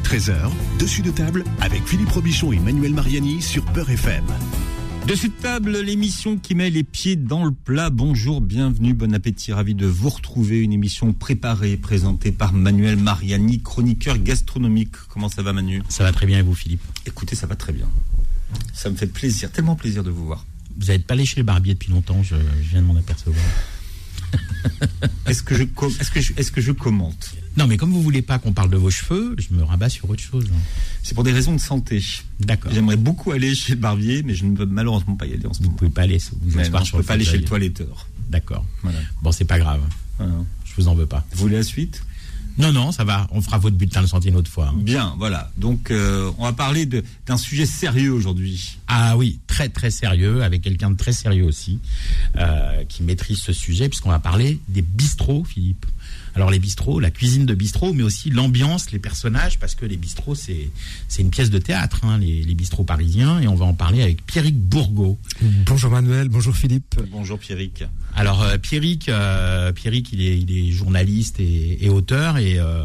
midi 13h, dessus de table avec Philippe Robichon et Manuel Mariani sur Peur FM. Dessus de table, l'émission qui met les pieds dans le plat. Bonjour, bienvenue, bon appétit, ravi de vous retrouver. Une émission préparée, présentée par Manuel Mariani, chroniqueur gastronomique. Comment ça va Manu? Ça va très bien et vous Philippe? Écoutez, ça va très bien. Ça me fait plaisir, tellement plaisir de vous voir. Vous n'êtes pas allé chez le barbier depuis longtemps, je, je viens de m'en apercevoir. Est-ce que, je est-ce, que je, est-ce que je commente? Non, mais comme vous voulez pas qu'on parle de vos cheveux, je me rabats sur autre chose. C'est pour des raisons de santé. D'accord. J'aimerais beaucoup aller chez le barbier, mais je ne peux malheureusement pas y aller en ce Vous moment. pouvez pas aller vous Mais non, je peux pas aller chez le toiletteur. D'accord. Voilà. Bon, c'est pas grave. Voilà. Je vous en veux pas. Vous voulez la suite? Non, non, ça va. On fera votre bulletin de santé une autre fois. hein. Bien, voilà. Donc, euh, on va parler d'un sujet sérieux aujourd'hui. Ah oui, très très sérieux, avec quelqu'un de très sérieux aussi, euh, qui maîtrise ce sujet, puisqu'on va parler des bistrots, Philippe. Alors les bistrots, la cuisine de bistrot, mais aussi l'ambiance, les personnages, parce que les bistrots, c'est c'est une pièce de théâtre, hein, les, les bistrots parisiens, et on va en parler avec Pierrick Bourgault. Bonjour Manuel, bonjour Philippe. Bonjour Pierrick. Alors euh, Pierrick, euh, Pierrick, il est, il est journaliste et, et auteur et euh,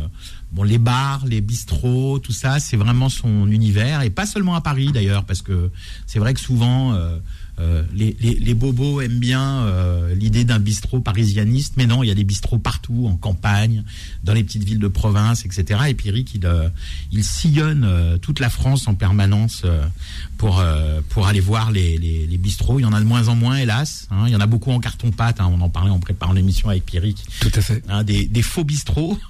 bon les bars, les bistrots, tout ça, c'est vraiment son univers et pas seulement à Paris d'ailleurs parce que c'est vrai que souvent euh, euh, les, les, les bobos aiment bien euh, l'idée d'un bistrot parisianiste, mais non, il y a des bistrots partout, en campagne, dans les petites villes de province, etc. Et Pierrick, il, euh, il sillonne euh, toute la France en permanence euh, pour, euh, pour aller voir les, les, les bistrots. Il y en a de moins en moins, hélas. hein. Il y en a beaucoup en carton-pâte. hein. On en parlait en préparant l'émission avec Pierrick. Tout à fait. hein, des, des faux bistrots.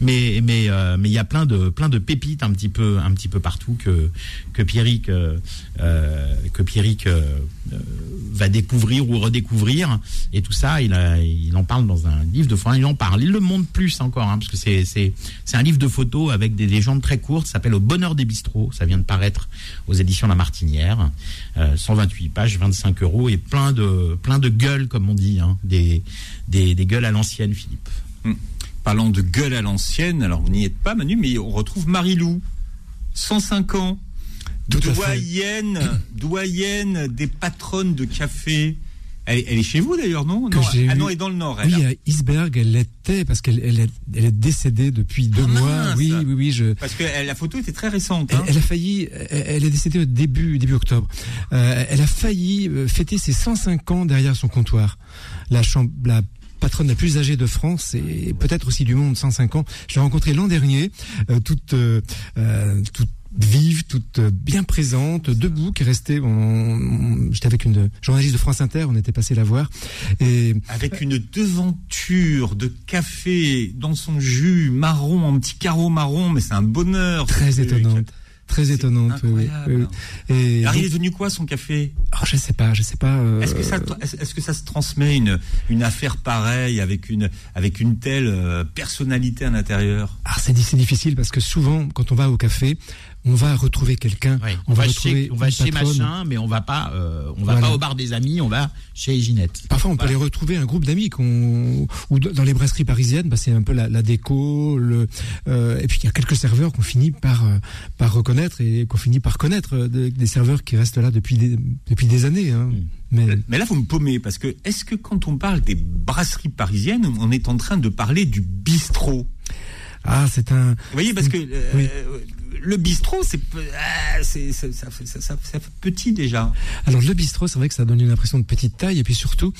mais mais euh, mais il y a plein de plein de pépites un petit peu un petit peu partout que que Pierrick euh, euh, que Pierrick va découvrir ou redécouvrir. Et tout ça il en parle dans un livre de enfin, il en parle. Il le montre plus encore hein, parce que c'est c'est c'est un livre de photos avec des légendes très courtes. S'appelle au bonheur des bistrots. Ça vient de paraître aux éditions La Martinière. Euh, 128 pages 25 euros et plein de plein de gueules comme on dit hein, des, des des gueules à l'ancienne Philippe Parlant de gueule à l'ancienne, alors vous n'y êtes pas Manu, mais on retrouve Marie-Lou, 105 ans, doyenne, doyenne des patronnes de café. Elle, est- elle est chez vous d'ailleurs, non Ah non, elle est dans le Nord. Elle, Oui, hein. à Isberg, elle l'était parce qu'elle elle est, elle est décédée depuis deux Ah, mois. mince. Oui, oui, oui. Je, Parce que la photo était très récente. elle, hein. elle a failli, elle, elle est décédée au début, début octobre. Euh, elle a failli euh, fêter ses 105 ans derrière son comptoir. La, chambre, la patronne la plus âgée de France et peut-être aussi du monde, 105 ans. Je l'ai rencontrée l'an dernier, euh, toute, euh, euh, toute vive, toute euh, bien présente, debout, qui on- J'étais avec une journaliste de France Inter, on était passé la voir. Et Avec une devanture de café dans son jus marron, en petit carreau marron, mais c'est un bonheur. très étonnante. Très étonnante, oui. Et Alors, il est devenu quoi son café? Oh, je sais pas, je sais pas. euh, Est-ce que ça, est-ce est-ce que ça se transmet une une affaire pareille avec une avec une telle euh, personnalité à l'intérieur? Ah, c'est di- c'est difficile parce que souvent, quand on va au café, on va retrouver quelqu'un. On, va, retrouver chez, on va chez machin, mais on va pas, euh, on va Voilà. pas au bar des amis, on va chez Ginette. Parfois, on peut aller retrouver un groupe d'amis qu'on ou dans les brasseries parisiennes, bah, c'est un peu la, la déco, le euh, et puis il y a quelques serveurs qu'on finit par euh, par reconnaître et qu'on finit par connaître de- des serveurs qui restent là depuis des, depuis des années. Hein. Mm. Mais Mais là, vous me paumez parce que est-ce que quand on parle des brasseries parisiennes, on est en train de parler du bistrot? Ah, c'est un Vous voyez, parce que euh, Oui. Le bistrot, c'est c'est- ça, ça, ça- fait petit déjà. Alors le bistrot, c'est vrai que ça donne une impression de petite taille et puis surtout,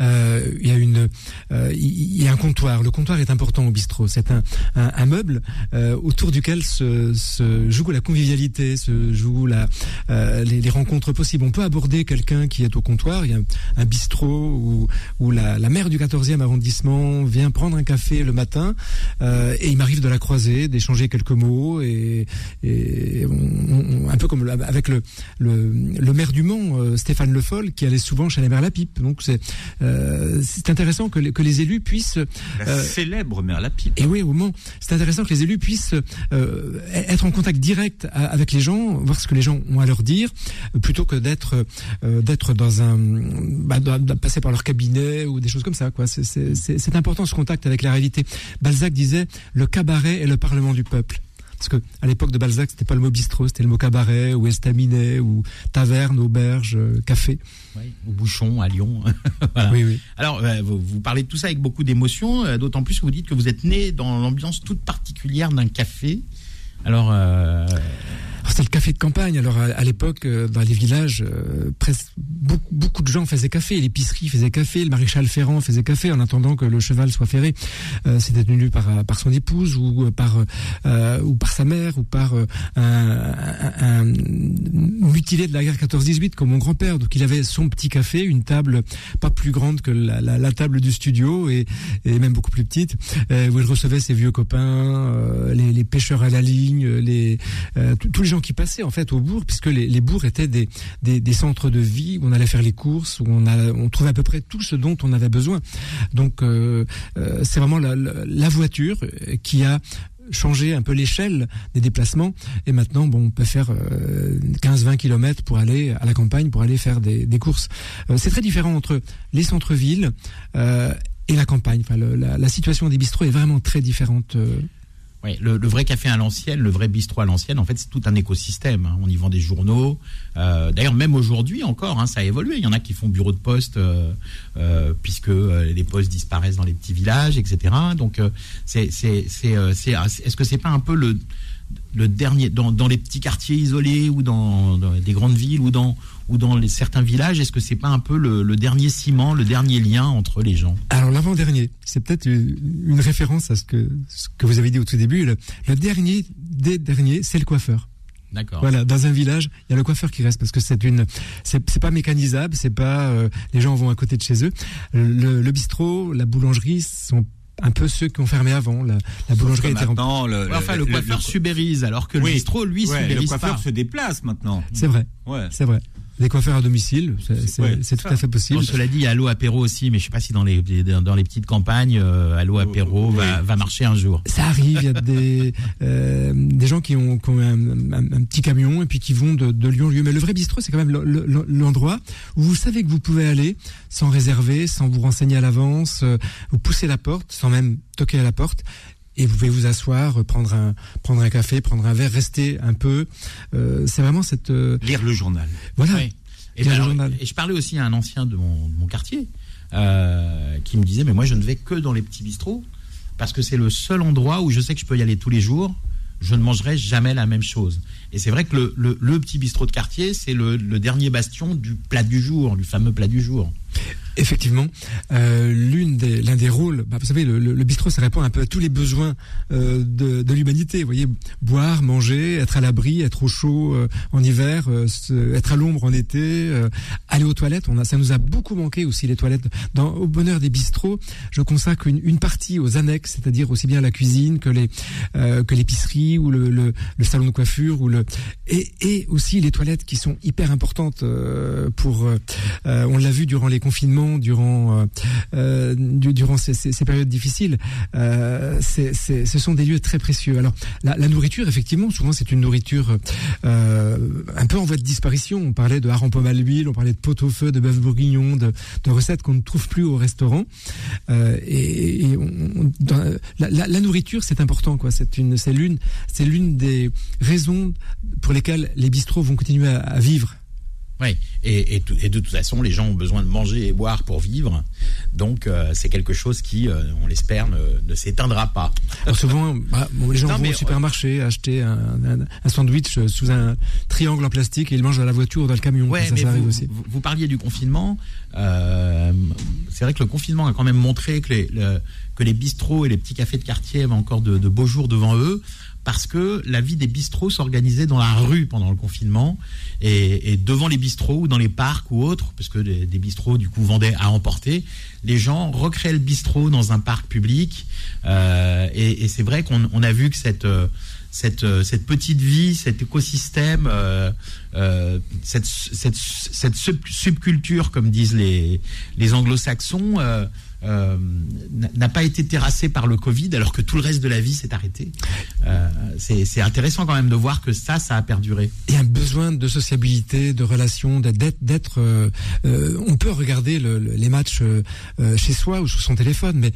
euh, il y a une, euh, il y a un comptoir. Le comptoir est important au bistrot. C'est un, un, un meuble euh, autour duquel se, se joue la convivialité, se joue la, euh, les, les rencontres possibles. On peut aborder quelqu'un qui est au comptoir. Il y a un bistrot où, où la, la maire du 14e arrondissement vient prendre un café le matin euh, et il m'arrive de la croiser, d'échanger quelques mots et, et on- on- un peu comme le- avec le, le, le maire du Mans, euh, Stéphane Le Foll, qui allait souvent chez la mère Lapipe. Donc c'est euh, c'est intéressant que les, que les élus puissent La Euh, célèbre mère Lapipe. et oui, au Mans, c'est intéressant que les élus puissent euh, être en contact direct a- avec les gens, voir ce que les gens ont à leur dire, euh, plutôt que d'être euh, d'être dans un bah, passer par leur cabinet ou des choses comme ça. Quoi, c'est important ce contact avec la réalité. Balzac disait le cabaret est le parlement du peuple. Parce que à l'époque de Balzac, c'était pas le mot bistrot, c'était le mot cabaret ou estaminet ou taverne, auberge, euh, café. Ouais, au Bouchon, à Lyon. Voilà. Oui, oui. Alors, euh, vous, vous parlez de tout ça avec beaucoup d'émotion, euh, d'autant plus que vous dites que vous êtes né dans l'ambiance toute particulière d'un café. Alors, euh, c'était le café de campagne. Alors à, l'époque, euh, dans les villages, euh, presque beaucoup, beaucoup, de gens faisaient café. L'épicerie faisait café, le maréchal Ferrand faisait café en attendant que le cheval soit ferré. Euh, C'était tenu par, par son épouse ou par ou par sa mère ou par un, un, mutilé de la guerre 14-18 comme mon grand-père. Donc il avait son petit café, une table pas plus grande que la, la, la table du studio et, et, même beaucoup plus petite, où il recevait ses vieux copains, les, les, pêcheurs à la ligne, les tous les gens qui passaient en fait au bourg, puisque les, les bourgs étaient des, des, centres de vie où on allait faire les courses, où on, a, on trouvait à peu près tout ce dont on avait besoin. Donc euh, euh c'est vraiment la, la, voiture qui a changé un peu l'échelle des déplacements. Et maintenant bon on peut faire 15-20 euh, km pour aller à la campagne pour aller faire des, des courses. Euh, c'est très différent entre les centres-villes et la campagne. La, la, situation des bistrots est vraiment très différente oui, le, vrai café à l'ancienne, le vrai bistrot à l'ancienne, en fait, c'est tout un écosystème. Hein. On y vend des journaux. Euh, d'ailleurs, même aujourd'hui encore, hein, ça a évolué. Il y en a qui font bureau de poste euh, euh, puisque les postes disparaissent dans les petits villages, etc. Donc, c'est, c'est, c'est, est-ce que c'est pas un peu le le dernier dans, dans, les petits quartiers isolés ou dans, dans, des grandes villes ou dans ou dans les, certains villages Est-ce que c'est pas un peu le, le, dernier ciment, le dernier lien entre les gens? Alors l'avant-dernier, c'est peut-être une référence à ce que ce que vous avez dit au tout début. Le, le dernier des derniers, c'est le coiffeur. D'accord. Voilà, dans un village, il y a le coiffeur qui reste parce que c'est une, c'est pas mécanisable, c'est pas euh, les gens vont à côté de chez eux. Le, le bistrot, la boulangerie sont un peu ceux qui ont fermé avant. La, la boulangerie était maintenant, le, enfin, le, coiffeur subérise, alors que le bistrot, lui, ouais, subérise Le coiffeur se déplace maintenant. C'est vrai. Ouais. C'est vrai. Des coiffeurs à domicile, c'est tout à fait possible. cela dit, il y a Allo Apéro aussi, mais je sais pas si dans les dans les petites campagnes, euh, Allo Apéro va, va, marcher un jour. Ça arrive, il y a des euh, des gens qui ont, qui ont un, un, petit camion et puis qui vont de, de lieu en lieu. Mais le vrai bistrot, c'est quand même l'endroit où vous savez que vous pouvez aller sans réserver, sans vous renseigner à l'avance, euh, vous poussez la porte, sans même toquer à la porte et vous pouvez vous asseoir, prendre un prendre un café, prendre un verre, rester un peu. Euh, c'est vraiment cette euh, lire le journal. Voilà. Et, ben journal. et je parlais aussi à un ancien de mon, de mon quartier euh, qui me disait mais moi je ne vais que dans les petits bistrots parce que c'est le seul endroit où je sais que je peux y aller tous les jours. Je ne mangerai jamais la même chose. Et c'est vrai que le, le, petit bistrot de quartier, c'est le, dernier bastion du plat du jour, du fameux plat du jour. Effectivement, euh, l'une des l'un des rôles, bah, vous savez, le, bistrot, ça répond un peu à tous les besoins euh, de, de l'humanité. Vous voyez, boire, manger, être à l'abri, être au chaud euh, en hiver, être à l'ombre en été, aller aux toilettes. On a, ça nous a beaucoup manqué aussi les toilettes. Au bonheur des bistrots, je consacre une, une partie aux annexes, c'est-à-dire aussi bien la cuisine que les que l'épicerie ou le, le, salon de coiffure ou et, aussi les toilettes qui sont hyper importantes pour. on l'a vu durant les confinements durant euh, euh durant ces, périodes difficiles. Euh, ce sont des lieux très précieux. Alors la, nourriture, effectivement, souvent c'est une nourriture euh, un peu en voie de disparition. On parlait de hareng pomme à l'huile, on parlait de pot au feu, de bœuf bourguignon, de, recettes qu'on ne trouve plus au restaurant. Euh, et, la, la, nourriture, c'est important. quoi. C'est une, c'est l'une, c'est l'une des raisons pour lesquelles les bistrots vont continuer à, à vivre oui, et, et, et, de toute façon, les gens ont besoin de manger et boire pour vivre. Donc, euh, c'est quelque chose qui, euh, on l'espère, ne, ne s'éteindra pas. Alors souvent, bah, bon, les gens non, vont au supermarché acheter un, un, un, sandwich sous un triangle en plastique et ils mangent à la voiture ou dans le camion. Ouais, ça, mais ça vous, aussi. Vous, vous, parliez du confinement. Euh, c'est vrai que le confinement a quand même montré que les, le, que les bistrots et les petits cafés de quartier avaient encore de, de beaux jours devant eux parce que la vie des bistrots s'organisait dans la rue pendant le confinement et, devant les bistrots ou dans les parcs ou autres, parce que des, des bistrots du coup vendaient à emporter, les gens recréaient le bistrot dans un parc public. Euh, et, c'est vrai qu'on on a vu que cette cette, cette petite vie, cet écosystème, euh, euh, cette, subculture, comme disent les, anglo-saxons, euh, euh, n'a pas été terrassé par le Covid alors que tout le reste de la vie s'est arrêté. Euh, c'est intéressant quand même de voir que ça, ça a perduré. Il y a un besoin de sociabilité, de relation, d'être. Euh, on peut regarder le, le, les matchs chez soi ou sur son téléphone, mais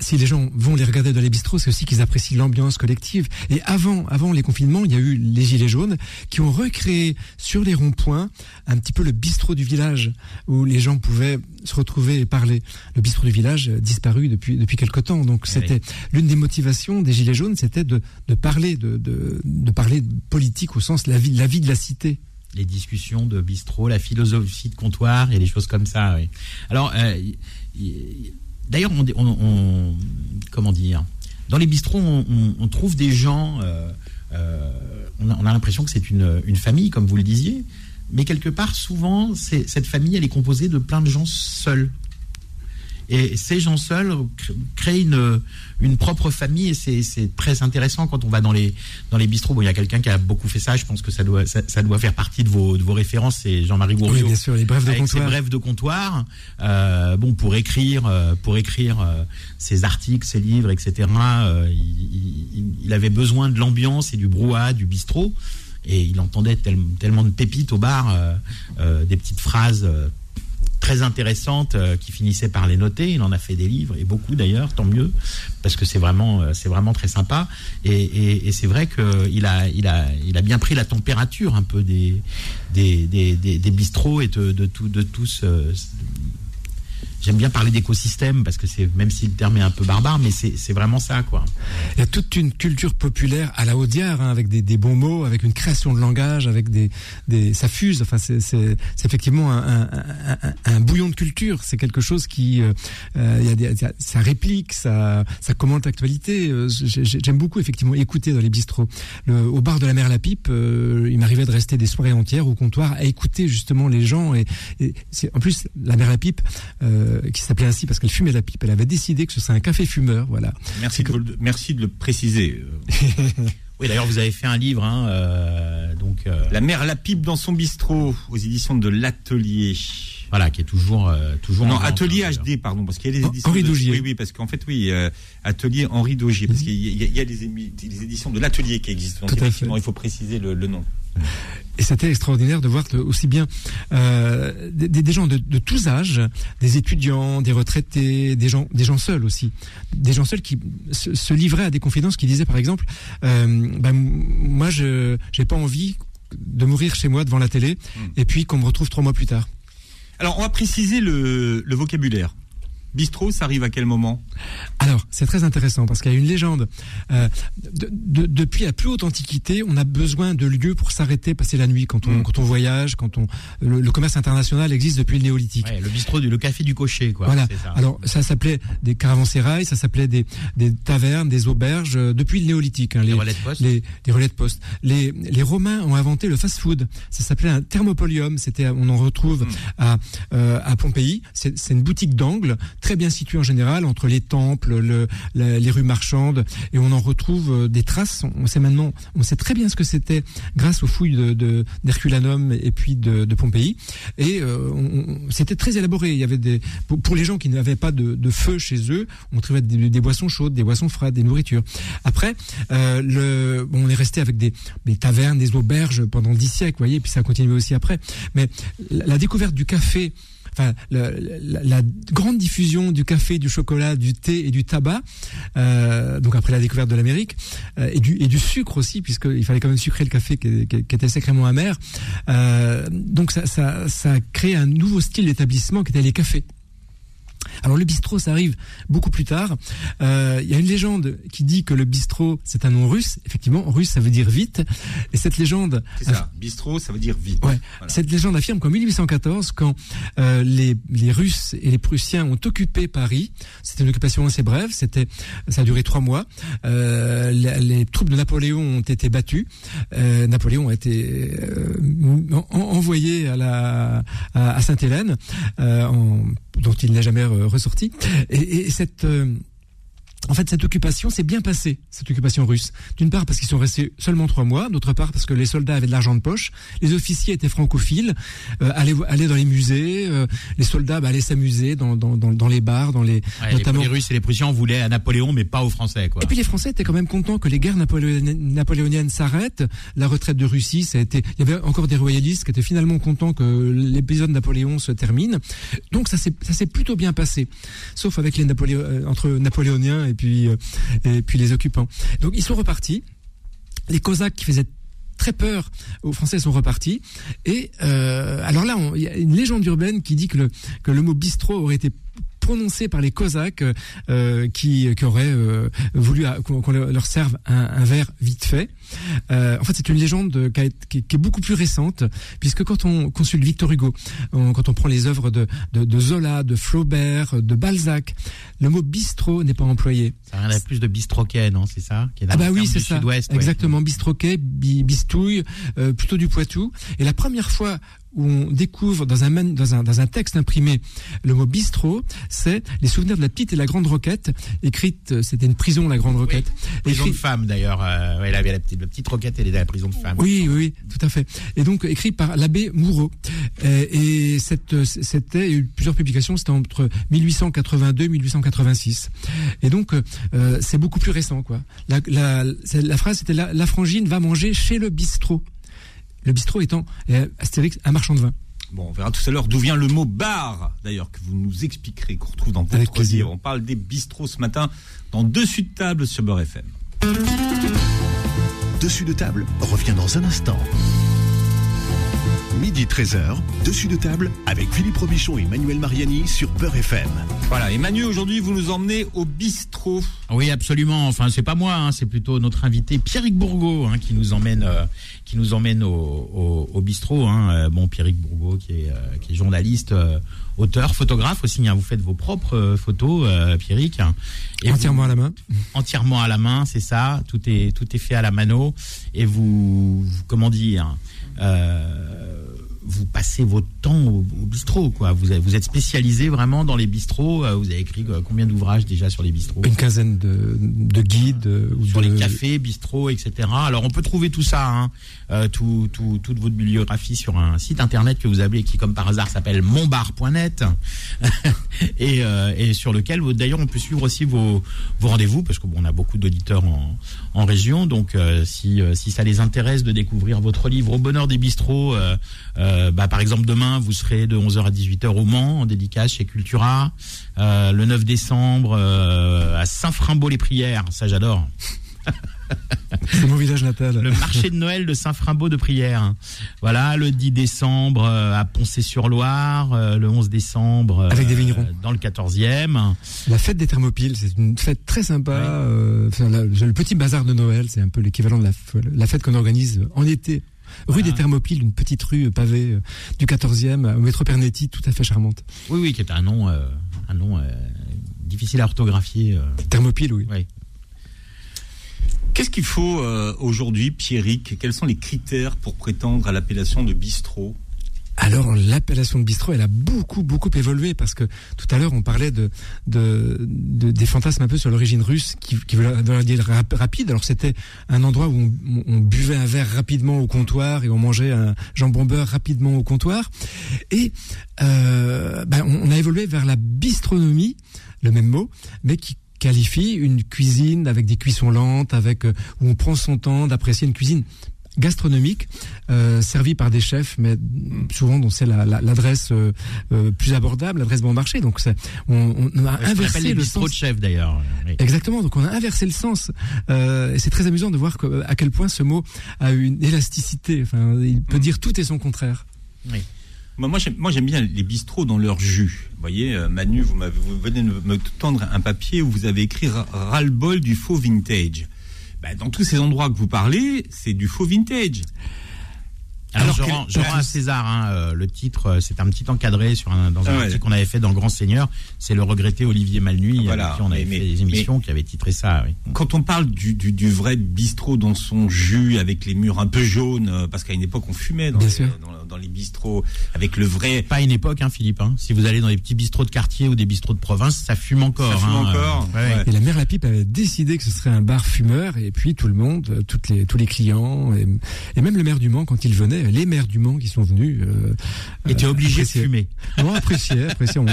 si les gens vont les regarder dans les bistrots, c'est aussi qu'ils apprécient l'ambiance collective. Et avant, avant les confinements, il y a eu les gilets jaunes qui ont recréé sur les ronds-points un petit peu le bistrot du village où les gens pouvaient se retrouver et parler. Le bistrot du village disparu depuis depuis quelque temps. Donc c'était oui. l'une des motivations des gilets jaunes, c'était de de parler de, de, de parler politique au sens la vie, la vie de la cité les discussions de bistrot, la philosophie de comptoir et des choses comme ça. Oui. Alors, euh, d'ailleurs, on, comment dire Dans les bistrots, on, trouve des gens. Euh, euh, on a, a l'impression que c'est une, une, famille, comme vous le disiez, mais quelque part, souvent, cette famille, elle est composée de plein de gens seuls. Et ces gens seuls créent une, une propre famille et c'est très intéressant quand on va dans les, dans les bistrots. Bon, il y a quelqu'un qui a beaucoup fait ça, je pense que ça doit, ça, doit faire partie de vos, de vos références, c'est Jean-Marie Gouriot. Oui, bien sûr, les brèves de comptoir. Ses brèves de comptoir. Euh, bon, pour écrire, euh, pour écrire euh, ses articles, ses livres, etc., euh, il, il, avait besoin de l'ambiance et du brouhaha du bistrot. Et il entendait tellement de pépites au bar, des petites phrases très intéressante euh, qui finissait par les noter. Il en a fait des livres et beaucoup d'ailleurs, tant mieux, parce que c'est vraiment, euh, c'est vraiment très sympa. Et, c'est vrai qu'il a, il a, il a bien pris la température un peu des, des, des, bistrots et de, de tout, de tous j'aime bien parler d'écosystème parce que c'est même si le terme est un peu barbare, mais c'est vraiment ça quoi. Il y a toute une culture populaire à la Audiard hein, avec des, des, bons mots, avec une création de langage, avec des, des ça fuse. Enfin, c'est effectivement un, un, un, un, bouillon de culture. C'est quelque chose qui, euh, euh y a des, ça réplique, ça, ça commente l'actualité. Euh, j'aime beaucoup effectivement écouter dans les bistrots. Le, au bar de la mer La Pipe, euh, il m'arrivait de rester des soirées entières au comptoir à écouter justement les gens et, et en plus la mer La Pipe. Euh, euh, qui s'appelait ainsi parce qu'elle fumait la pipe. Elle avait décidé que ce serait un café fumeur, voilà. Merci, de, merci de le préciser. oui, d'ailleurs, vous avez fait un livre, hein, euh, donc. Euh, la mère la pipe dans son bistrot, aux éditions de l'Atelier. Voilà, qui est toujours toujours. Non, Atelier HD, pardon, parce qu'il y a des éditions. Henri Daugier. Oui, oui, parce qu'en fait, oui, Atelier Henri Daugier, parce qu'il y, a des, éditions de l'Atelier qui existent. Donc, effectivement, il faut préciser le, le nom. Et c'était extraordinaire de voir aussi bien euh, des, des, gens de, de, tous âges, des étudiants, des retraités, des gens, des gens seuls aussi, des gens seuls qui se, se livraient à des confidences, qui disaient par exemple, euh, ben, moi je j'ai pas envie de mourir chez moi devant la télé, mmh. et puis qu'on me retrouve trois mois plus tard. Alors on va préciser le, le vocabulaire. Bistrot, ça arrive à quel moment? Alors, c'est très intéressant parce qu'il y a une légende. Euh, de, de, depuis la plus haute antiquité, on a besoin de lieux pour s'arrêter, passer la nuit quand on, mm. quand on voyage, quand on le, le, commerce international existe depuis le néolithique. Ouais, le bistrot, du, le café du cocher, quoi. Voilà. Ça. Alors, ça s'appelait des caravansérails, ça s'appelait des, des tavernes, des auberges euh, depuis le néolithique. Hein, les, les, relais de poste. Les, les, relais de poste. Les, les Romains ont inventé le fast-food. Ça s'appelait un thermopolium. C'était, on en retrouve mm. à, euh, à Pompéi. C'est une boutique d'angle très bien situé en général entre les temples, le, les rues marchandes, et on en retrouve euh, des traces. On sait maintenant, on sait très bien ce que c'était grâce aux fouilles de d'Herculanum et puis de, de Pompéi. Et euh, c'était très élaboré. Il y avait des pour, les gens qui n'avaient pas de, de, feu chez eux, on trouvait des, boissons chaudes, des boissons froides, des nourritures. Après, euh, le, bon, on est resté avec des, des tavernes, des auberges pendant dix siècles, voyez, et puis ça a continué aussi après. Mais la, la découverte du café enfin, la, la, la, grande diffusion du café, du chocolat, du thé et du tabac, euh, donc après la découverte de l'Amérique, euh, et, du, et du sucre aussi, puisqu'il fallait quand même sucrer le café qui, qui, qui était sacrément amer. Euh, donc ça, ça, ça a créé un nouveau style d'établissement qui était les cafés. Alors le bistrot, ça arrive beaucoup plus tard. Euh, il y a une légende qui dit que le bistrot, c'est un nom russe. Effectivement, russe, ça veut dire vite. Et cette légende... C'est ça, bistrot, ça veut dire vite. Ouais. Cette légende affirme qu'en 1814, quand euh, les, les Russes et les Prussiens ont occupé Paris, c'était une occupation assez brève, c'était, ça a duré trois mois, euh, les, les, troupes de Napoléon ont été battues. Napoléon a été envoyé à, la, à, à Sainte-Hélène dont il n'a jamais ressorti. Et, et cette euh, en fait, cette occupation s'est bien passée, cette occupation russe. D'une part parce qu'ils sont restés seulement trois mois, d'autre part parce que les soldats avaient de l'argent de poche, les officiers étaient francophiles, euh, allaient, allaient dans les musées, euh, les soldats bah, allaient s'amuser dans, dans, dans, dans, les bars, dans les... Ouais, notamment... Les Russes et les Prussiens voulaient à Napoléon, mais pas aux Français. Quoi. Et puis les Français étaient quand même contents que les guerres napoléoniennes s'arrêtent, la retraite de Russie, ça a été... Il y avait encore des royalistes qui étaient finalement contents que l'épisode de Napoléon se termine. Donc ça s'est plutôt bien passé, sauf avec les euh, entre napoléoniens et et puis, euh, et puis les occupants. Donc ils sont repartis. Les Cosaques qui faisaient très peur aux Français sont repartis. Et euh, alors là, il y a une légende urbaine qui dit que le, que le mot bistrot aurait été prononcée par les Cosaques euh, qui, qui auraient voulu qu'on leur serve un, verre vite fait. Euh, en fait, c'est une légende qui, est beaucoup plus récente, puisque quand on consulte Victor Hugo, on, quand on prend les œuvres de, de, de, Zola, de Flaubert, de Balzac, le mot bistrot n'est pas employé. Ça a rien à plus de bistroquet, non C'est ça qui est Ah bah oui, c'est ça. Exactement, ouais. bistroquet, bistouille, euh, plutôt du Poitou. Et la première fois où on découvre dans un, dans un, dans un texte imprimé le mot bistrot, c'est les souvenirs de la petite et la grande roquette, écrite, euh, c'était une prison, la grande roquette. Oui, prison de femme d'ailleurs, euh, elle avait la petite, la petite roquette, elle était à la prison de femme. Oui, oui, tout à fait. Et donc écrit par l'abbé Moureau. Et, et cette, c'était, il y a eu plusieurs publications, c'était entre 1882 et 1886. Et donc, euh, c'est beaucoup plus récent, quoi. La, la, la phrase, c'était la, la frangine va manger chez le bistrot. Le bistrot étant euh, Astérix, un marchand de vin. Bon, on verra tout à l'heure d'où vient le mot bar, d'ailleurs, que vous nous expliquerez, qu'on retrouve dans votre livre. On parle des bistrots ce matin dans Dessus de table sur Beurre FM. Dessus de table revient dans un instant. Midi 13h, dessus de table avec Philippe Robichon et Emmanuel Mariani sur Peur FM. Voilà, Emmanuel, aujourd'hui vous nous emmenez au bistrot. Oui, absolument. Enfin, c'est pas moi, hein, c'est plutôt notre invité Pierrick Bourgault hein, qui nous emmène, euh, qui nous emmène au, au, au bistrot. Hein. Euh, bon, Pierrick Bourgault qui est, euh, qui est journaliste. Euh, auteur, photographe aussi. Hein, vous faites vos propres euh, photos, euh, Pierrick. Et entièrement vous, à la main. Entièrement à la main, c'est ça. Tout est tout est fait à la mano. Et vous, vous comment dire euh, vous passez votre temps au, au bistrot, quoi. Vous, avez, vous êtes spécialisé vraiment dans les bistrots. Vous avez écrit combien d'ouvrages déjà sur les bistrots? Une quinzaine de, de guides. Euh, sur de... les cafés, bistrots, etc. Alors on peut trouver tout ça, hein, euh, tout, tout, toute votre bibliographie sur un site internet que vous avez, qui comme par hasard s'appelle monbar.net, et, euh, et sur lequel d'ailleurs on peut suivre aussi vos, vos rendez-vous, parce qu'on bon, a beaucoup d'auditeurs en, en région. Donc euh, si, si ça les intéresse de découvrir votre livre Au bonheur des bistrots, euh, bah, par exemple, demain, vous serez de 11h à 18h au Mans, en dédicace chez Cultura. Euh, le 9 décembre, euh, à Saint-Frimbault-les-Prières. Ça, j'adore. C'est mon village natal. Le marché de Noël de Saint-Frimbault-de-Prières. Voilà, le 10 décembre euh, à Poncé-sur-Loire, euh, le 11 décembre euh, avec des vignerons dans le 14e. La fête des Thermopyles, c'est une fête très sympa. Oui. le petit bazar de Noël, c'est un peu l'équivalent de la, la fête qu'on organise en été Rue voilà. des Thermopyles, une petite rue pavée euh, du 14e, au métro Pernetti, tout à fait charmante. Oui, oui, qui est un nom, euh, un nom euh, difficile à orthographier. Thermopyles, oui. oui. Qu'est-ce qu'il faut euh, aujourd'hui, Pierrick? Quels sont les critères pour prétendre à l'appellation de bistrot? Alors l'appellation de bistrot, elle a beaucoup beaucoup évolué parce que tout à l'heure on parlait de, de, de, des fantasmes un peu sur l'origine russe qui, qui veut dire rapide. Alors c'était un endroit où on, buvait un verre rapidement au comptoir et on mangeait un jambon beurre rapidement au comptoir. Et euh, ben, on, on a évolué vers la bistronomie, le même mot, mais qui qualifie une cuisine avec des cuissons lentes, avec euh, où on prend son temps d'apprécier une cuisine gastronomique euh, servi par des chefs mais souvent dont c'est l'adresse la, la, euh, plus abordable l'adresse bon marché donc on, on, a inversé le sens de chef d'ailleurs oui. exactement donc on a inversé le sens euh, et c'est très amusant de voir que, à quel point ce mot a une élasticité enfin il peut mmh. dire tout et son contraire oui. Moi, moi j'aime bien les bistrots dans leur jus. Vous voyez, euh, Manu, vous, vous venez de me tendre un papier où vous avez écrit ras-le-bol du faux vintage. Ben, dans tous ces endroits que vous parlez, c'est du faux vintage. Alors, Alors je, rends, je rends à César hein, euh, le titre, c'est un petit encadré sur un, dans un ah ouais. article qu'on avait fait dans Grand Seigneur. C'est le regretté Olivier Malnuit, voilà. avec qui on avait mais, fait des émissions qui avaient titré ça. Oui. Quand on parle du, du, du, vrai bistrot dans son jus, avec les murs un peu jaunes, euh, parce qu'à une époque on fumait dans, les, dans, dans, les bistrots, avec le vrai. Pas une époque, hein, Philippe. Hein. Si vous allez dans les petits bistrots de quartier ou des bistrots de province, ça fume encore. Ça fume hein, encore. Euh, ouais. Et la mère La Pipe avait décidé que ce serait un bar fumeur, et puis tout le monde, toutes les, tous les clients, et, et même le maire du Mans, quand il venait, les maires du Mans qui sont venus euh, étaient obligés apprécier. de fumer. Non, apprécier, apprécier. On,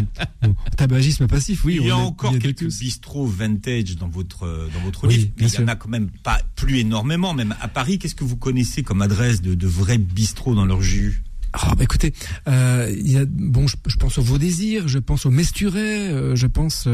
on, tabagisme passif, oui. Il y a on encore quelques tous. bistrots vintage dans votre dans votre oui, livre, mais il y en a quand même pas plus énormément. Même à Paris, qu'est-ce que vous connaissez comme adresse de, de vrais bistrots dans leur jus? Oh, bah écoutez, euh, y a, bon, je, je, pense au Vos Désirs, je pense au Mesturet, euh, je pense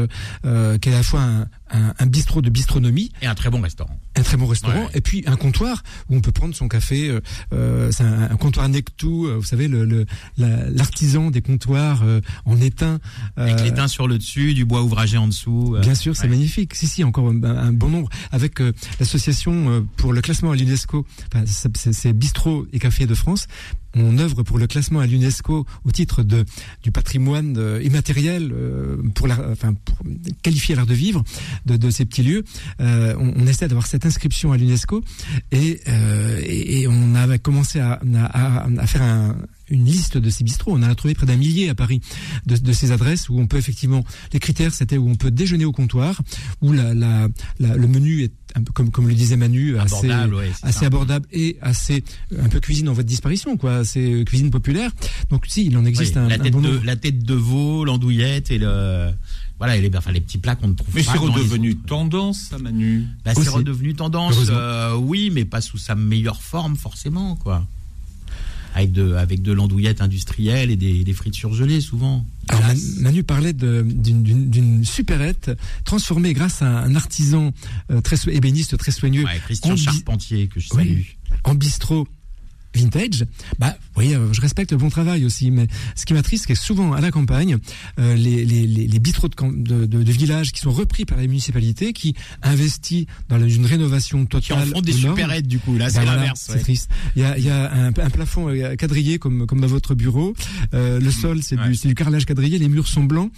euh, qu'à la fois un, un, un bistrot de bistronomie Et un très bon restaurant. un très bon restaurant Ouais. et puis un comptoir où on peut prendre son café. euh, euh, c'est un, un comptoir Nectou, euh, vous savez le le- la- l'artisan des comptoirs euh, en étain. Avec euh, l'étain sur le dessus, du bois ouvragé en dessous. Bien sûr, c'est ouais. magnifique. Si, si, encore un, un bon nombre. Avec l'association pour le classement à l'UNESCO, enfin, c'est- Bistrot et Café de France. On œuvre pour le classement à l'UNESCO au titre de du patrimoine immatériel pour, la, enfin, pour qualifier l'art de vivre de, de ces petits lieux. Euh, on, on essaie d'avoir cette inscription à l'UNESCO et, euh, et, et on avait commencé à, à, faire un, une liste de ces bistrots. On en a trouvé près d'un millier à Paris de, de ces adresses où on peut effectivement. Les critères, c'était où on peut déjeuner au comptoir, où la, la, la- le menu est un peu comme comme le disait Manu, assez Abordable, ouais, c'est assez ça. abordable et assez un peu cuisine en voie de disparition, quoi. C'est euh, cuisine populaire. Donc si, il en existe Oui, un, la, un tête bon de, nombre. la tête de veau, l'andouillette et le. Voilà, et les, enfin, les petits plats qu'on ne trouve Mais pas. c'est dans les redevenu tendance, ça, Manu. Bah, c'est redevenu tendance, euh, oui, mais pas sous sa meilleure forme forcément, quoi. Avec de, avec de l'andouillette industrielle et des, des frites surgelées souvent. Alors. Manu parlait d'une- supérette transformée grâce à un artisan euh, très ébéniste très soigneux Ouais, Christian Charpentier que je Oui. salue. en bistrot vintage, bah, voyez, euh, je respecte le bon travail aussi, mais ce qui m'attriste, c'est que souvent à la campagne, euh, les, les, les, les bistrots de, de, de, villages qui sont repris par les municipalités, qui investissent dans une rénovation Qui en totale. font des supérettes du coup, là c'est Ben voilà, l'inverse. c'est triste. Il y a, il y a un, un plafond euh, quadrillé comme, comme dans votre bureau. Euh, le sol, c'est ouais. du, carrelage quadrillé. Les murs sont blancs.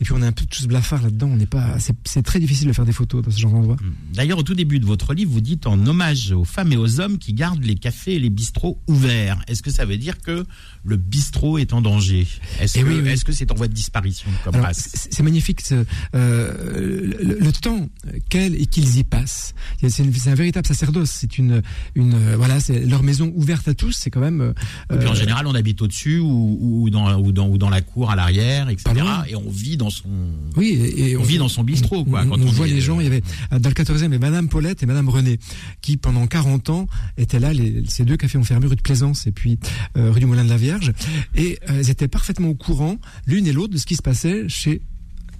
Et puis on a un peu tous blafard là-dedans. On n'est pas. C'est, c'est très difficile de faire des photos dans ce genre d'endroit. D'ailleurs, au tout début de votre livre, vous dites en hommage aux femmes et aux hommes qui gardent les cafés et les bistrots ouverts. Est-ce que ça veut dire que le bistrot est en danger Est-ce Eh que oui, oui. c'est en voie de disparition c'est, magnifique. ce- euh, le, le temps qu'elles et qu'ils y passent. C'est, un véritable sacerdoce. C'est une, une, euh, voilà, c'est leur maison ouverte à tous. C'est quand même. euh, Et puis en général, on habite au-dessus ou, ou dans, ou, dans, ou dans la cour à l'arrière, etc. Et on vit dans son. Oui, et, et On vit dans son bistrot, quoi, On, quand on on voit les gens. Il y avait dans le 14e, il y avait Madame Paulette et Madame René qui, pendant 40 ans, étaient là. Les, ces deux cafés ont fermé rue de Plaisance et puis euh, rue du Moulin de la Vierge, et euh, elles étaient parfaitement au courant, l'une et l'autre, de ce qui se passait chez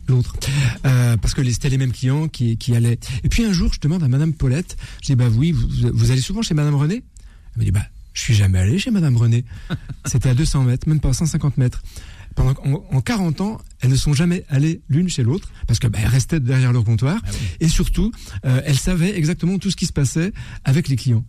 l'autre. Euh, parce que c'était les mêmes clients qui, qui allaient. Et puis un jour je demande à Madame Paulette je dis bah oui vous, vous allez souvent chez Madame René? Elle me dit bah je suis jamais allé chez Madame René. C'était à 200 mètres même pas à 150 mètres. Pendant en, en 40 ans, elles ne sont jamais allées l'une chez l'autre parce que bah, elles restaient derrière leur comptoir. Ah oui. et surtout, euh, elles savaient exactement tout ce qui se passait avec les clients.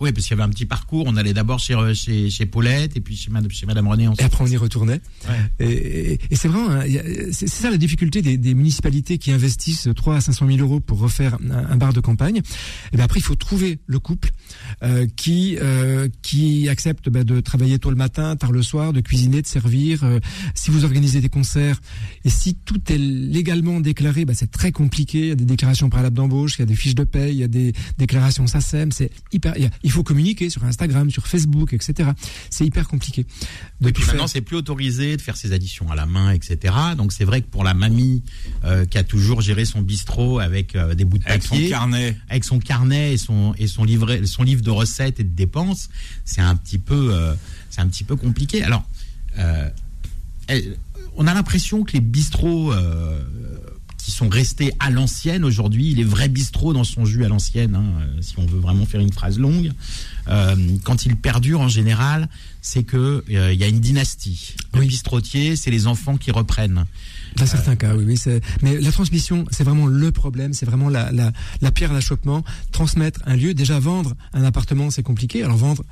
Oui, parce qu'il y avait un petit parcours. On allait d'abord chez, chez, chez Paulette et puis chez Madame, chez Madame René Et après, on y retournait. Ouais. Et, et- et c'est vraiment, a- c'est ça la difficulté des, des municipalités qui investissent 3 à 500 000 euros pour refaire un, un bar de campagne. Et bien après, il faut trouver le couple euh, qui euh, qui accepte bah, de travailler tôt le matin, tard le soir, de cuisiner, de servir. euh, si vous organisez des concerts et si tout est légalement déclaré, bah, c'est très compliqué. Il y a des déclarations préalables d'embauche, il y a des fiches de paye, il y a des déclarations SACEM. C'est hyper. Il, y a- il faut communiquer sur Instagram, sur Facebook, etc. C'est hyper compliqué. De Et tout puis faire. maintenant, c'est plus autorisé de faire ses additions à la main, etc. Donc c'est vrai que pour la mamie euh, qui a toujours géré son bistrot avec euh, des bouts de Avec son papier, carnet. avec son carnet et son et son livret, son livre de recettes et de dépenses, c'est un petit peu, euh, c'est un petit peu compliqué. Alors, euh, on a l'impression que les bistrots euh, qui sont restés à l'ancienne aujourd'hui, les vrais bistrots dans son jus à l'ancienne, hein, euh, si on veut vraiment faire une phrase longue, euh, quand ils perdurent en général, c'est que euh, il y a une dynastie. Le Oui. bistrotier, c'est les enfants qui reprennent. Dans certains cas, oui, oui. Mais la transmission, c'est vraiment le problème. C'est vraiment la, la, la pierre d'achoppement. Transmettre un lieu, déjà vendre un appartement, c'est compliqué. Alors vendre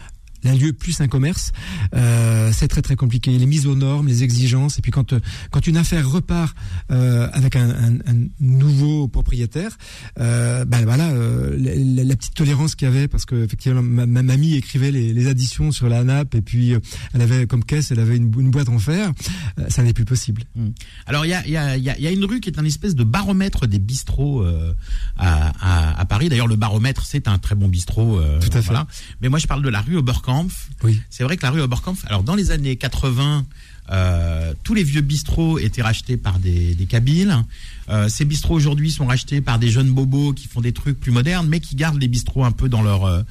un lieu plus un commerce, euh, c'est très très compliqué. Les mises aux normes, les exigences, et puis quand euh, quand une affaire repart euh, avec un, un, un nouveau propriétaire, euh, ben voilà, la, petite tolérance qu'il y avait, parce que effectivement ma, ma mamie écrivait les, les additions sur la nappe, et puis elle avait comme caisse, elle avait une, une boîte en fer, ça n'est plus possible. Alors il y a, il y, a, y a- une rue qui est un espèce de baromètre des bistrots à, à, à Paris. D'ailleurs le baromètre c'est un très bon bistrot. Tout à fait. voilà. Mais moi je parle de la rue Oberkampf. Oui. C'est vrai que la rue Oberkampf, alors dans les années 80, euh, tous les vieux bistrots étaient rachetés par des, des Kabyles. Euh, ces bistrots aujourd'hui sont rachetés par des jeunes bobos qui font des trucs plus modernes, mais qui gardent les bistrots un peu dans leur euh,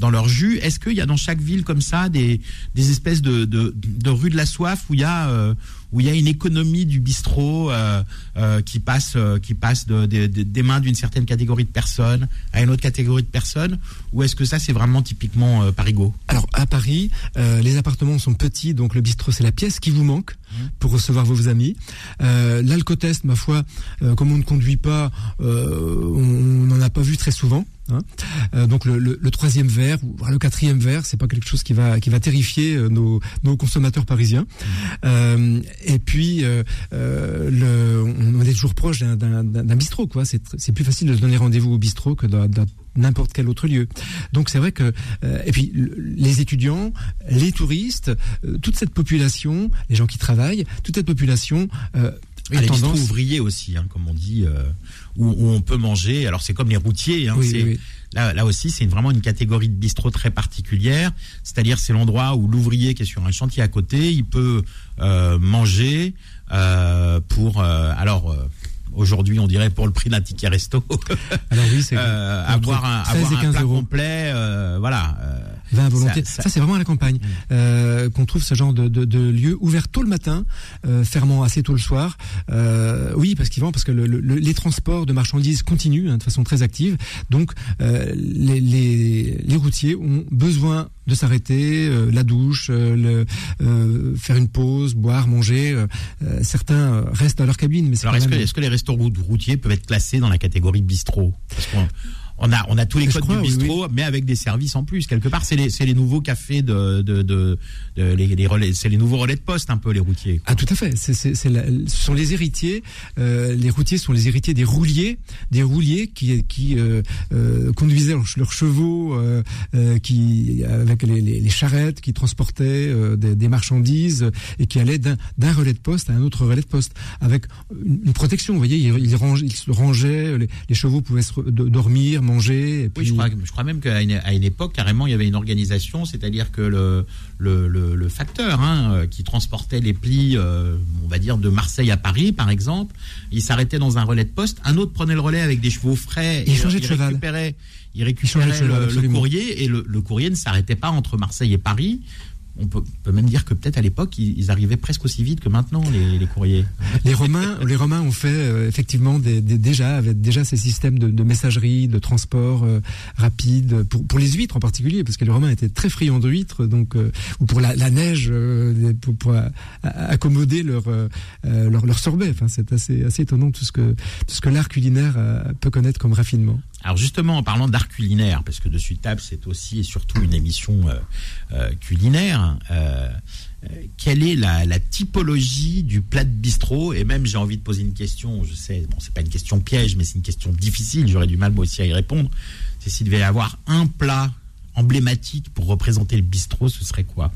dans leur jus. Est-ce qu'il y a dans chaque ville comme ça des, des espèces de, de, de rues de la soif où il y a euh, où il y a une économie du bistrot euh, euh, qui passe euh, qui passe de, de- de- des mains d'une certaine catégorie de personnes à une autre catégorie de personnes? Ou est-ce que ça c'est vraiment typiquement euh, Parigot Alors à Paris, euh, les appartements sont petits, donc le bistrot c'est la pièce qui vous manque pour recevoir vos amis. Euh, L'alcotest, ma foi, euh, comme on ne conduit pas, euh, on n'en a pas vu très souvent. Hein. Euh, donc le, troisième verre ou le quatrième verre, c'est pas quelque chose qui va qui va terrifier euh, nos, consommateurs parisiens. Euh, et puis on est toujours proche d'un- bistrot, quoi. C'est plus facile de donner rendez-vous au bistrot que dans, n'importe quel autre lieu. Donc c'est vrai que et puis le- les étudiants, les touristes, toute cette population, les gens qui travaillent, toute cette population Oui, a les bistrots tendance. ouvriers aussi, hein, comme on dit, euh, où, où on peut manger. Alors c'est comme les routiers. Hein, Oui, oui, oui. Là, là aussi, c'est vraiment une catégorie de bistrot très particulière. C'est-à-dire, c'est l'endroit où l'ouvrier qui est sur un chantier à côté, il peut euh, manger euh, pour. euh, alors. euh, Aujourd'hui, on dirait pour le prix d'un ticket resto, Alors oui, c'est euh, avoir un, 16 avoir un 15 plat euros. complet, euh, voilà. 20 à volonté. Ça- Ça, ça- c'est vraiment à la campagne euh, qu'on trouve ce genre de, de, de lieu ouvert tôt le matin, euh, fermant assez tôt le soir. Euh, oui, parce qu'ils vont parce que le, le- les transports de marchandises continuent hein, de façon très active. Donc euh, les, les, les routiers ont besoin de s'arrêter, euh, la douche, euh, le, euh, faire une pause, boire, manger. euh, certains euh, restent dans leur cabine, mais c'est Alors, est-ce que, est-ce que les restaurants routiers peuvent être classés dans la catégorie bistrot? Parce on a, on a tous les codes crois, du oui, bistrot, mais avec des services en plus. Quelque part, c'est les, c'est les nouveaux cafés de, de, de, de- les, les relais, c'est les nouveaux relais de poste un peu les routiers. quoi. Ah tout à fait. La- ce sont les héritiers. euh, les routiers sont les héritiers des rouliers, des rouliers qui, qui euh, euh, conduisaient leurs, chevaux, euh, qui avec les, charrettes, qui transportaient des, des marchandises et qui allaient d'un, relais de poste à un autre relais de poste avec une, protection. Vous voyez, ils, ils, se rangeaient, les, chevaux pouvaient se dormir, manger. Et puis, Oui, je crois, je crois même qu'à une, à une époque, carrément, il y avait une organisation, c'est-à-dire que le, le, le, le facteur hein, euh, qui transportait les plis, euh, on va dire, de Marseille à Paris, par exemple, il s'arrêtait dans un relais de poste, un autre prenait le relais avec des chevaux frais, Il et, changeait euh, de cheval. récupérait, il changeait récupérait de cheval, le- courrier, et le, le courrier ne s'arrêtait pas entre Marseille et Paris. On peut, même dire que peut-être à l'époque, ils, arrivaient presque aussi vite que maintenant, les, courriers. Les Romains, les Romains ont fait euh, effectivement des, déjà déjà ces systèmes de, de messagerie, de transport euh, rapide pour, les huîtres en particulier, parce que les Romains étaient très friands d'huîtres, donc euh, ou pour la, neige pour, accommoder leur, leur leur sorbet. Enfin, c'est assez assez étonnant tout ce que tout ce que l'art culinaire peut connaître comme raffinement. Alors justement, en parlant d'art culinaire, parce que Dessus de table, c'est aussi et surtout une émission euh, euh, culinaire, euh, euh, quelle est la, la typologie du plat de bistrot? Et même, j'ai envie de poser une question, je sais, bon, c'est pas une question piège, mais c'est une question difficile, j'aurais du mal moi aussi à y répondre. C'est s'il devait y avoir un plat emblématique pour représenter le bistrot, ce serait quoi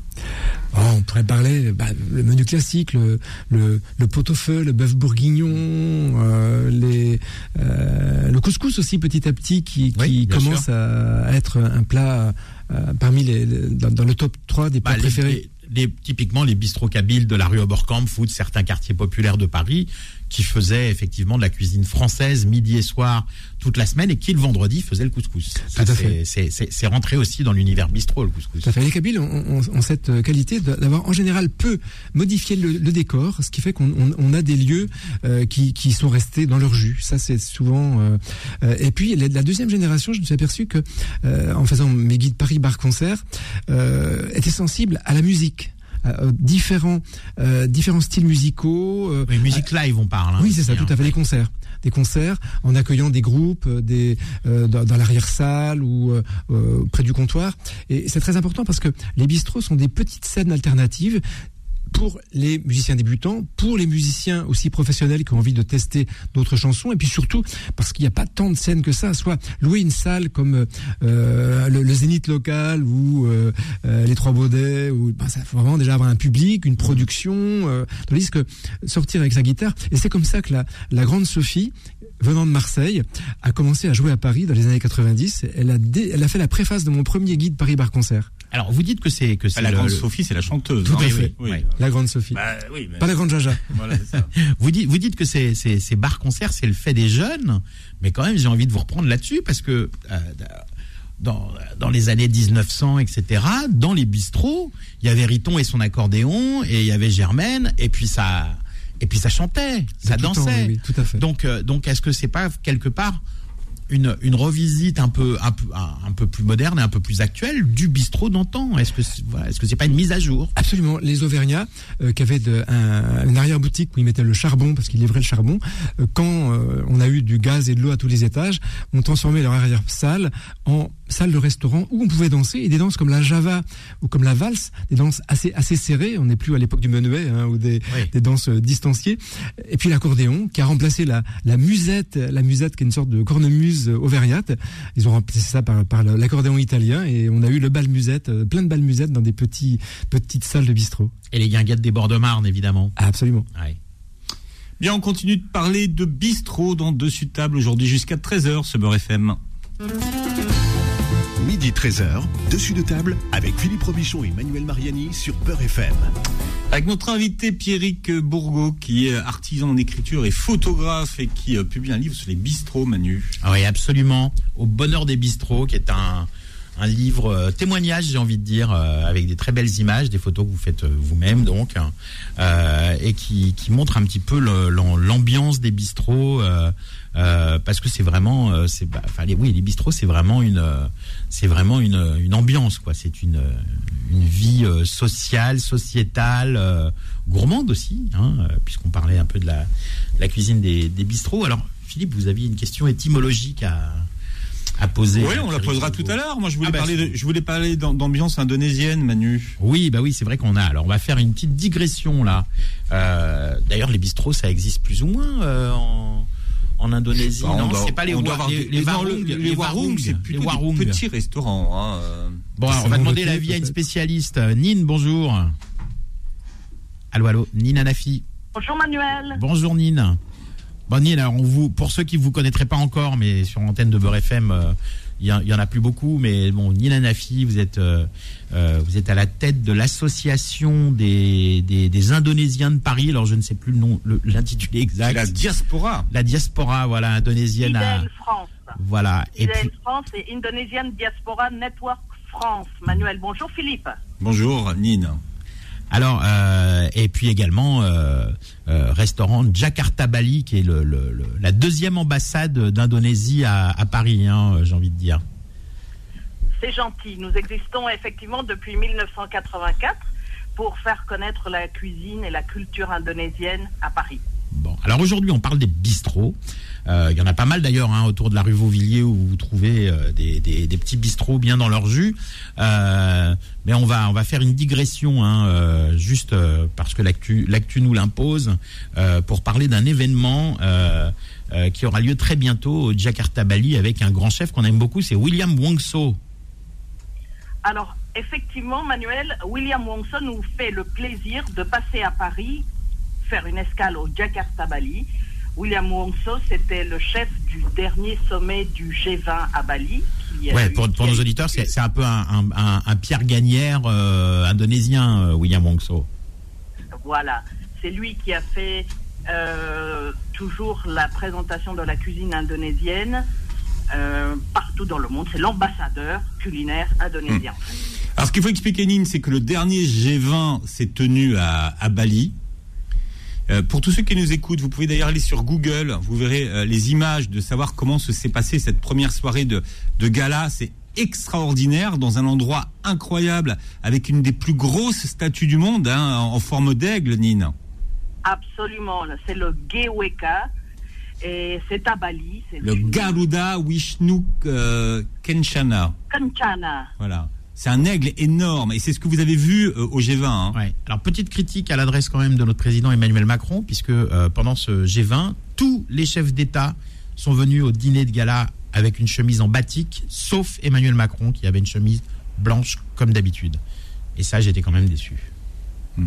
Oh, on pourrait parler bah, le menu classique, le, le, le pot-au-feu, le bœuf bourguignon, euh, les, euh, le couscous aussi petit à petit qui, qui Oui, bien commence à être un plat euh, parmi les, dans, dans le top 3 des plats Bah, les- préférés. les- les- typiquement les bistrots kabyles de la rue Oberkampf ou de certains quartiers populaires de Paris qui faisaient effectivement de la cuisine française midi et soir toute la semaine et qui le vendredi faisaient le couscous. Ça, Tout à c'est- rentré aussi dans l'univers bistrot le couscous. Tout à fait. Les Kabyles ont, ont- ont cette qualité d'avoir en général peu modifié le, le décor, ce qui fait qu'on on- on a des lieux euh, qui, qui sont restés dans leur jus. Ça, c'est souvent. euh, euh, et puis la, la deuxième génération, je me suis aperçu que, euh, en faisant mes guides Paris Bar Concert, euh, était sensible à la musique. À, euh, différents euh, différents styles musicaux euh, Oui, musique live on parle. hein, oui, c'est ça, tout à hein. fait. Des concerts, des concerts en accueillant des groupes, euh, des euh, dans, dans l'arrière-salle ou euh, euh, près du comptoir. Et c'est très important parce que les bistrots sont des petites scènes alternatives pour les musiciens débutants, pour les musiciens aussi professionnels qui ont envie de tester d'autres chansons, et puis surtout parce qu'il n'y a pas tant de scènes que ça. Soit louer une salle comme euh, le, le Zénith local ou euh, euh, les Trois Baudets, ou ben, ça faut vraiment déjà avoir un public, une production. Euh, tandis que sortir avec sa guitare, et c'est comme ça que la, la grande Sophie venant de Marseille, a commencé à jouer à Paris dans les années 90. Elle a, dé- elle a fait la préface de mon premier guide Paris Bar Concert. Alors vous dites que c'est que c'est Bah, la le- grande le- Sophie, c'est la chanteuse. Tout hein. à fait. oui, oui. Ouais. La grande Sophie. Bah, oui, mais- Pas la grande Jaja. Voilà, c'est ça. Vous dites, vous dites que c'est c'est ces bars concerts, c'est le fait des jeunes, mais quand même j'ai envie de vous reprendre là-dessus parce que euh, dans dans les années 1900, etc., dans les bistrots, il y avait Riton et son accordéon, et il y avait Germaine, et puis ça, et puis ça chantait, ça temps, dansait. oui, oui, tout à fait. Donc, euh, donc, est-ce que c'est pas quelque part une, une revisite un peu, un peu, un, peu plus moderne et un peu plus actuelle du bistrot d'antan Est-ce que, c'est- est-ce que c'est pas une mise à jour? Absolument. Les Auvergnats, euh, qui avaient une arrière-boutique où ils mettaient le charbon, parce qu'ils livraient le charbon, euh, quand euh, on a eu du gaz et de l'eau à tous les étages, ont transformé leur arrière-salle en salle de restaurant où on pouvait danser, et des danses comme la java ou comme la valse, des danses assez, assez serrées, on n'est plus à l'époque du menuet, hein, ou des, Oui. des danses euh, distanciées, et puis l'accordéon, qui a remplacé la, la musette, la musette qui est une sorte de cornemuse euh, auvergnate, ils ont remplacé ça par, l'accordéon italien, et on a eu le bal musette, euh, plein de bal musette dans des petits, petites salles de bistrot. Et les guinguettes des bords de Marne, évidemment. Ah, absolument. Ouais. Bien, on continue de parler de bistrot dans Dessus de table aujourd'hui jusqu'à 13h, ce Beurre FM. Midi 13h, dessus de table avec Philippe Robichon et Manuel Mariani sur Peur FM. Avec notre invité Pierrick Bourgault, qui est artisan en écriture et photographe et qui euh, publie un livre sur les bistrots, Manu. Ah oui, absolument. Au bonheur des bistrots, qui est un, un livre euh, témoignage, j'ai envie de dire, euh, avec des très belles images, des photos que vous faites euh, vous-même, donc, hein, euh, et qui, qui montre un petit peu l'ambiance des bistrots, euh, parce que c'est vraiment, euh, c'est, bah, enfin, les, oui, les bistrots, c'est vraiment une, euh, c'est vraiment une, une ambiance, quoi. C'est une, une vie sociale, sociétale, gourmande aussi, hein, puisqu'on parlait un peu de la, la cuisine des, des bistrots. Alors, Philippe, vous aviez une question étymologique à, à poser. Oui, on la posera tout à l'heure. Moi, je voulais Ah bah, parler, de- je voulais parler d'am- d'ambiance indonésienne, Manu. Oui, bah oui, c'est vrai qu'on a. Alors, on va faire une petite digression là. Euh, D'ailleurs, les bistrots, ça existe plus ou moins euh, en, en Indonésie. Bah, on non, doit- c'est pas les, wa- avoir les, des- les warung, le- les warung, c'est les plutôt des warung. petits restaurants. hein, euh. Bon, alors, on va demander l'avis à une spécialiste. Nine, bonjour. Allô, allô, Nine Anafi. Bonjour Manuel. Bonjour Nine. Bon Nine, alors on vous, pour ceux qui vous connaîtraient pas encore, mais sur l'antenne de Beurre FM, euh, il y, y en a plus beaucoup, mais bon, Nine Anafi, vous êtes, euh, euh, vous êtes à la tête de l'association des, des, des Indonésiens de Paris. Alors je ne sais plus le nom, le- l'intitulé exact. la diaspora. La diaspora, voilà, indonésienne. à- France. voilà. Et puis, France et Indonesian Diaspora Network France. Manuel, bonjour Philippe. Bonjour, Nine. Alors, euh, et puis également euh, euh, restaurant Jakarta Bali, qui est la deuxième ambassade d'Indonésie à, à Paris, hein, j'ai envie de dire. C'est gentil. Nous existons effectivement depuis 1984 pour faire connaître la cuisine et la culture indonésienne à Paris. Alors aujourd'hui, on parle des bistrots. Euh, Il y en a pas mal d'ailleurs hein, autour de la rue Vauvilliers où vous trouvez euh, des, petits bistrots bien dans leur jus. Euh, mais on va faire une digression hein, juste parce que l'actu nous l'impose pour parler d'un événement qui aura lieu très bientôt au Jakarta Bali avec un grand chef qu'on aime beaucoup, c'est William Wongso. Alors, effectivement, Manuel, William Wongson nous fait le plaisir de passer à Paris, faire une escale au Jakarta Bali. William Wongso, c'était le chef du dernier sommet du G20 à Bali. qui, Ouais, pour, pour qui nos eu- auditeurs, c'est c'est un peu un, un- un- un Pierre Gagnère euh, indonésien, euh, William Wongso. Voilà, c'est lui qui a fait euh, toujours la présentation de la cuisine indonésienne euh, partout dans le monde. C'est l'ambassadeur culinaire indonésien. Alors, ce qu'il faut expliquer, Nine, c'est que le dernier G20 s'est tenu à, à Bali. Euh, pour tous ceux qui nous écoutent, vous pouvez d'ailleurs aller sur Google, vous verrez euh, les images de savoir comment se s'est passée cette première soirée de, de gala. C'est extraordinaire, dans un endroit incroyable, avec une des plus grosses statues du monde, hein, en forme d'aigle, Nine. Absolument, c'est le Geweka et c'est à Bali. Le Garuda Vishnu euh, Kenchana. Kanchana. Voilà. C'est un aigle énorme, et c'est ce que vous avez vu euh, au G20. hein. Ouais. Alors petite critique à l'adresse quand même de notre président Emmanuel Macron, puisque euh, pendant ce G20, tous les chefs d'État sont venus au dîner de gala avec une chemise en batik, sauf Emmanuel Macron qui avait une chemise blanche comme d'habitude. Et ça, j'étais quand même déçu. C'est-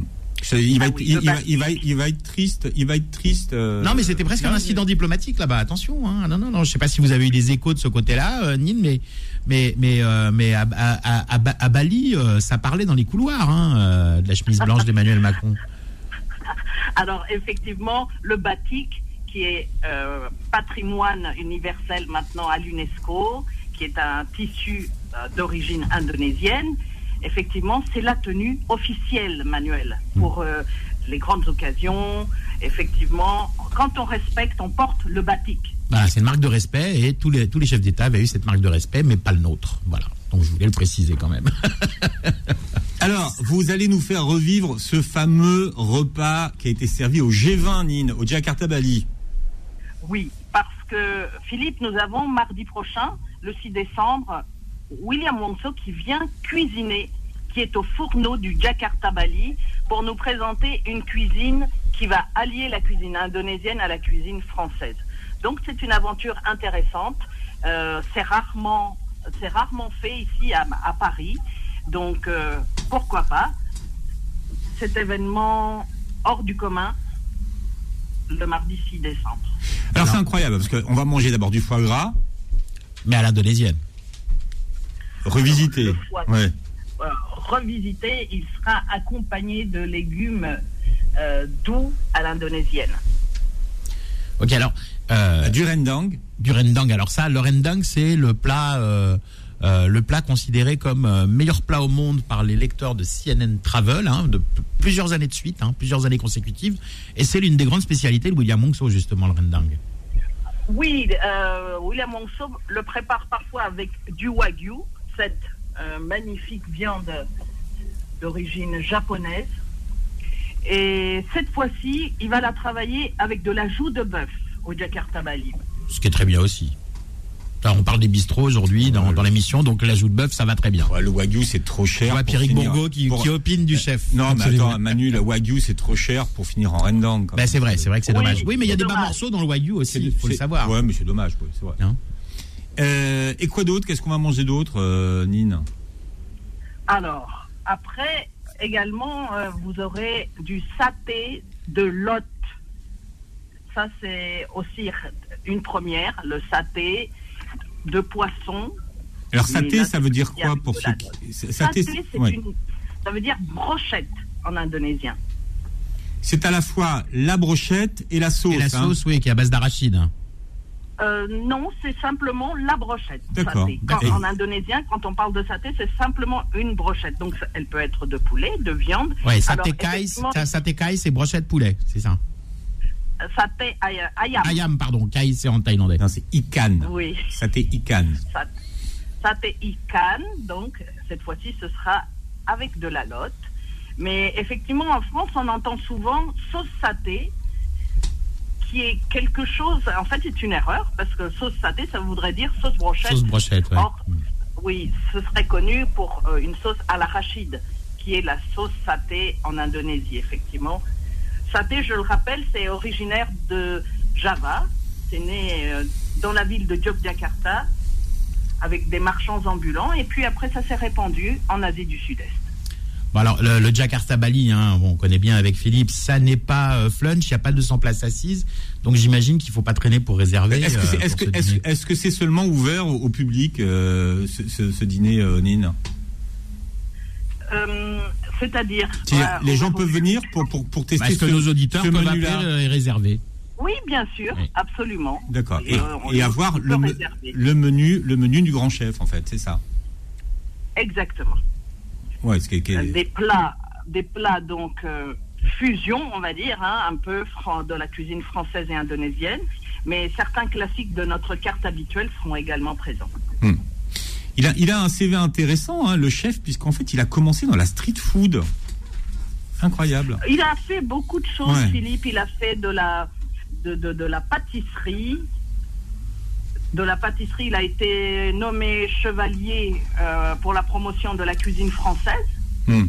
Il va, Ah être, oui, il, le il va, batik. il va- il va être triste. Il va être triste. euh, non, mais c'était presque un incident diplomatique là-bas. Attention, hein. non, non, non. Je sais pas si vous avez eu des échos de ce côté-là, euh, Nine, mais mais mais euh, mais à, à, à, à Bali, euh, ça parlait dans les couloirs hein, euh, de la chemise blanche d'Emmanuel Macron. Alors effectivement, le batik, qui est euh, patrimoine universel maintenant à l'UNESCO, qui est un tissu euh, d'origine indonésienne, effectivement, c'est la tenue officielle, Manuel, pour euh, les grandes occasions. Effectivement, quand on respecte, on porte le batik. Voilà, c'est une marque de respect et tous les, tous les chefs d'État avaient eu cette marque de respect, mais pas le nôtre. Voilà. Donc je voulais le préciser quand même. Alors, vous allez nous faire revivre ce fameux repas qui a été servi au G20, Nine, au Jakarta Bali. Oui, parce que Philippe, nous avons mardi prochain, le 6 décembre, William Wongso qui vient cuisiner, qui est au fourneau du Jakarta Bali, pour nous présenter une cuisine qui va allier la cuisine indonésienne à la cuisine française. Donc c'est une aventure intéressante. Euh, c'est rarement, c'est rarement fait ici à, Paris. Donc euh, pourquoi pas? Cet événement hors du commun le mardi 6 décembre. Alors, c'est incroyable parce qu'on va manger d'abord du foie gras, mais à l'indonésienne. Foie Ouais. euh, revisité, il sera accompagné de légumes euh, doux à l'indonésienne. Ok, alors, euh, Du rendang. du rendang. Alors ça, le rendang, c'est le plat, euh, euh, le plat considéré comme euh, meilleur plat au monde par les lecteurs de CNN Travel, hein, de plusieurs années de suite, hein, plusieurs années consécutives. Et c'est l'une des grandes spécialités de William Wongso, justement, le rendang. Oui, euh, William Wongso le prépare parfois avec du wagyu, cette euh, magnifique viande d'origine japonaise. Et cette fois-ci, il va la travailler avec de la joue de bœuf au Jakarta Bali. Ce qui est très bien aussi. Là, on parle des bistrots aujourd'hui dans, dans l'émission, donc l'ajout de bœuf, ça va très bien. Ouais, le wagyu, c'est trop cher. vois pour Pierrick Bourgo qui, pour- qui opine du chef. Non, mais attends, Manu, le wagyu, c'est trop cher pour finir en rendang. Ben, c'est vrai, c'est vrai que c'est Oui, dommage. Oui, mais il y a des bas morceaux dans le wagyu aussi, il faut le savoir. Ouais, mais c'est dommage, oui, c'est vrai. Hein Euh, et quoi d'autre? Qu'est-ce qu'on va manger d'autre, euh, Nine? Alors, après, également, euh, vous aurez du saté de lot. Ça, c'est aussi une première, le saté de poisson. Alors, saté, là, ça veut dire quoi pour ceux qui. Saté, Saté, c'est ouais. une, ça veut dire brochette en indonésien. c'est à la fois la brochette et la sauce. Et la hein. sauce, oui, qui est à base d'arachide. Euh, non, c'est simplement la brochette. D'accord. saté. Quand- Et- en indonésien, quand on parle de saté, c'est simplement une brochette. Donc, elle peut être de poulet, de viande. Alors, saté kai, c'est brochette poulet, c'est ça. Saté ay- ayam. Ayam, pardon, kai, c'est en thaïlandais. Non, c'est ikan. Oui. Saté ikan. Sat- Saté ikan, donc cette fois-ci ce sera avec de la lotte. Mais effectivement en France on entend souvent sauce saté qui est quelque chose, en fait c'est une erreur parce que sauce saté ça voudrait dire sauce brochette. Sauce brochette, ouais. Or, oui, ce serait connu pour euh, une sauce à l'arachide qui est la sauce saté en Indonésie effectivement. Saté, je le rappelle, c'est originaire de Java. C'est né euh, dans la ville de Yogyakarta avec des marchands ambulants. Et puis après, ça s'est répandu en Asie du Sud-Est. Bon, alors, le, le Jakarta Bali, hein, bon, on connaît bien avec Philippe, ça n'est pas euh, flunch, il n'y a pas 200 places assises. Donc j'imagine qu'il ne faut pas traîner pour réserver. Est-ce que c'est euh, ce seulement ouvert au, au public, euh, ce, ce- ce dîner, euh, Nine? Euh, C'est-à-dire. Les gens peuvent venir pour, pour, pour tester Est-ce que nos auditeurs peuvent appeler euh, et réserver Oui, bien sûr, Oui. absolument. D'accord. Et, Euh, avoir le menu, le menu du grand chef, en fait, c'est ça? Exactement. Ouais, ce qui est- qui est- Des plats, des plats donc euh, fusion, on va dire, hein, un peu de la cuisine française et indonésienne. Mais certains classiques de notre carte habituelle seront également présents. Il a, il a un CV intéressant, hein, le chef, puisqu'en fait, il a commencé dans la street food. Incroyable. Il a fait beaucoup de choses, Ouais. Philippe. Il a fait de la, de, de, de la pâtisserie. De la pâtisserie, il a été nommé chevalier euh, pour la promotion de la cuisine française Hmm.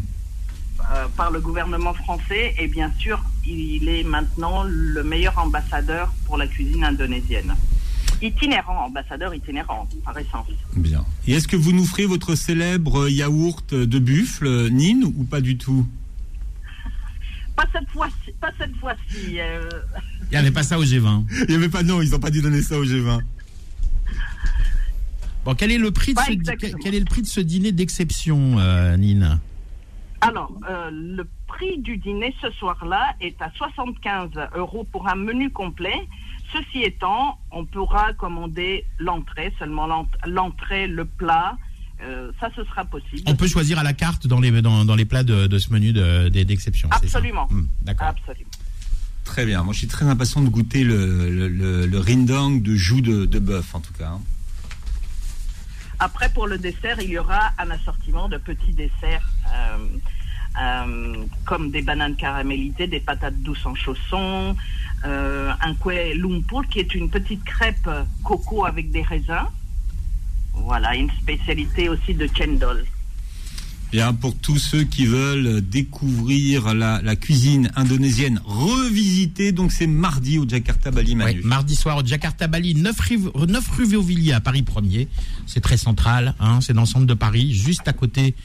euh, par le gouvernement français. Et bien sûr, il est maintenant le meilleur ambassadeur pour la cuisine indonésienne. Itinérant, ambassadeur itinérant, par essence. Bien. Et est-ce que vous nous ferez votre célèbre yaourt de buffle, Nine, ou pas du tout? Pas cette fois-ci. Pas cette fois-ci. euh, Il n'y avait pas ça au G20. Il y avait pas, non, ils n'ont pas dû donner ça au G20. Bon, quel est le prix de, ce, exactement. quel est le prix de ce dîner d'exception, euh, Nine Alors, euh, le prix du dîner ce soir-là est à 75 euros pour un menu complet. Ceci étant, on pourra commander l'entrée, seulement l'ent- l'entrée, le plat, euh, ça, ce sera possible. On peut choisir à la carte dans les, dans, dans les plats de, de ce menu de- de- d'exception. Absolument. Hmm, D'accord. Absolument. Très bien. Moi, je suis très impatient de goûter le, le, le- le rindang de joue de, de bœuf, en tout cas. hein. Après, pour le dessert, il y aura un assortiment de petits desserts euh, euh, comme des bananes caramélisées, des patates douces en chaussons, euh, un kue lumpur qui est une petite crêpe coco avec des raisins. Voilà, une spécialité aussi de Chendol. Bien, pour tous ceux qui veulent découvrir la, cuisine indonésienne revisitée, donc c'est mardi au Jakarta Bali Ouais, Manu. mardi soir au Jakarta Bali, 9 rue, 9 rue Véauvilliers à Paris 1er. C'est très central, hein, c'est dans le centre de Paris, juste à côté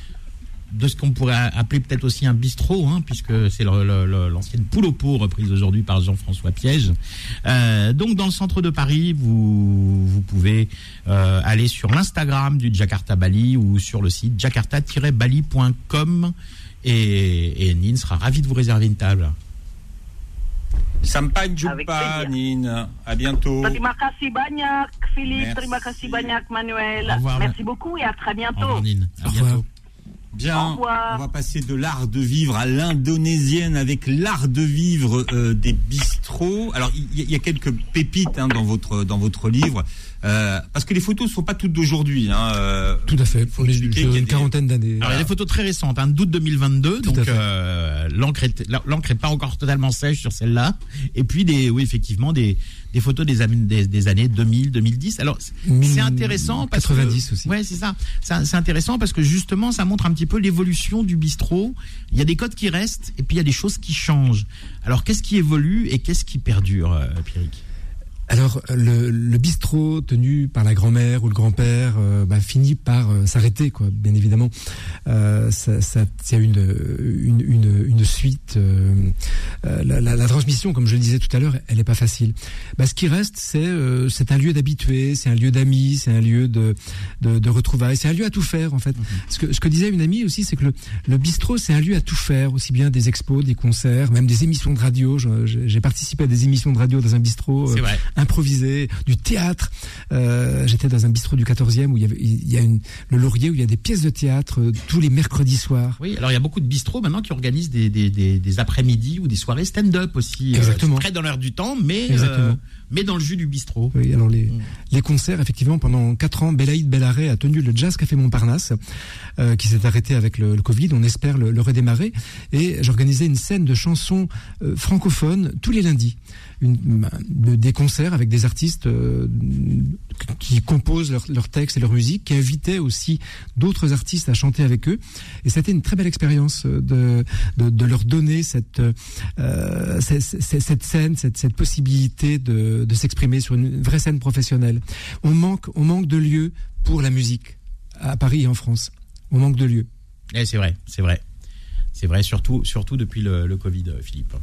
de ce qu'on pourrait appeler peut-être aussi un bistrot, hein, puisque c'est l'ancienne poule au pot reprise aujourd'hui par Jean-François Piège. Euh, donc dans le centre de Paris, vous, vous pouvez euh, aller sur l'Instagram du Jakarta Bali ou sur le site jakarta-bali.com et, et Nin sera ravi de vous réserver une table. Sampai jumpa. Nina. À bientôt. Terima kasih banyak, Philippe. Merci. Terima kasih banyak, Manuel. Revoir. Merci beaucoup et à très Au bientôt. revoir Nin, à Au revoir. bientôt. Bien, on va passer de l'art de vivre à l'indonésienne avec l'art de vivre euh, des bistrots. Alors, il y, a- il y a quelques pépites hein, dans votre dans votre livre, euh, parce que les photos sont pas toutes d'aujourd'hui. Hein, euh, Tout à fait. faut expliquer qu'il y a une des- quarantaine d'années. Alors, il y a des photos très récentes, hein, d'août 2022, Tout à donc fait. euh, l'encre est, l'encre est pas encore totalement sèche sur celle-là. Et puis des, oui effectivement des, des photos des, des, des années 2000, 2010. Alors c'est intéressant parce 90 que, aussi. Ouais, c'est ça. C'est c'est intéressant parce que justement ça montre un petit peu l'évolution du bistrot. Il y a des codes qui restent et puis il y a des choses qui changent. Alors qu'est-ce qui évolue et qu'est-ce qui perdure, euh, Pierrick? Alors, le, le bistrot tenu par la grand-mère ou le grand-père euh, bah, finit par euh, s'arrêter, quoi. Bien évidemment, euh, ça, ça, il y a une, une, une, une suite. euh, euh, la, la, la transmission, comme je le disais tout à l'heure, elle n'est pas facile. Bah, ce qui reste, c'est euh, c'est un lieu d'habitués, c'est un lieu d'amis, c'est un lieu de, de, de retrouvailles, c'est un lieu à tout faire en fait. Ce, que, ce que disait une amie aussi, c'est que le, le bistrot, c'est un lieu à tout faire, aussi bien des expos, des concerts, même des émissions de radio. J'ai participé à des émissions de radio dans un bistrot. C'est euh, vrai. Improvisé, du théâtre. Euh, J'étais dans un bistrot du 14e où il y, avait, il y a une, le Laurier où il y a des pièces de théâtre euh, tous les mercredis soirs. Oui, alors il y a beaucoup de bistrots maintenant qui organisent des, des, des, des après-midi ou des soirées stand-up aussi. euh, Exactement. très dans l'heure du temps, mais, euh, mais dans le jus du bistrot. Oui, alors les, Mm. les concerts, effectivement, pendant quatre ans, Belaïd Bellaré a tenu le Jazz Café Montparnasse, euh, qui s'est arrêté avec le, le Covid. On espère le, le redémarrer. Et j'organisais une scène de chansons euh, francophones tous les lundis. Des concerts avec des artistes euh, qui composent leurs textes et leur musique, qui invitaient aussi d'autres artistes à chanter avec eux. Et c'était une très belle expérience euh, de, leur donner cette, euh, cette, scène, cette, cette possibilité de, de s'exprimer sur une vraie scène professionnelle. On manque, on manque de lieux pour la musique à Paris et en France. On manque de lieux. Eh, c'est vrai, c'est vrai. C'est vrai, surtout, surtout depuis le, le Covid, Philippe.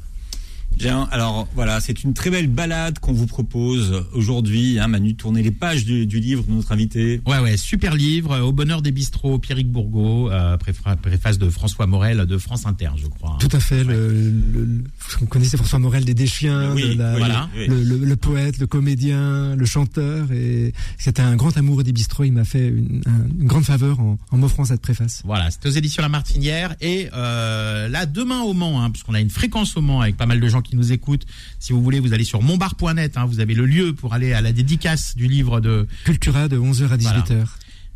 Bien, alors voilà, c'est une très belle balade qu'on vous propose aujourd'hui. Hein, Manu, tournez les pages du, du livre de notre invité. Ouais, ouais, super livre, Au bonheur des bistrots, Pierrick Bourgault, euh, préfa- préface de François Morel de France Inter, je crois. Tout à fait. Le, le- le- vous connaissez François Morel des Déchiens, Oui, de la- oui, voilà. oui. le, le- le poète, le comédien, le chanteur. Et c'était un grand amoureux des bistrots. Il m'a fait une, un- une grande faveur en, en m'offrant cette préface. Voilà, c'est aux éditions La Martinière. Et euh, là, demain au Mans, hein, puisqu'on a une fréquence au Mans avec pas mal de gens qui nous écoutent. Si vous voulez, vous allez sur monbar.net. Hein, vous avez le lieu pour aller à la dédicace du livre de Cultura de 11h à 18h.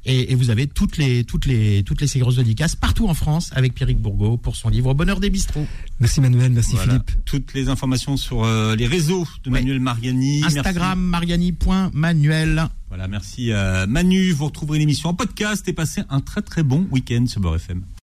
et, et vous avez toutes les toutes les toutes les ces grosses dédicaces partout en France avec Pierrick Bourgault pour son livre Au bonheur des bistrots. Merci Manuel, merci Voilà. Philippe. Toutes les informations sur euh, les réseaux de Ouais. Manuel Mariani. Instagram mariani.manuel. Voilà, merci euh, Manu. Vous retrouverez l'émission en podcast et passez un très très bon week-end sur Beurre FM.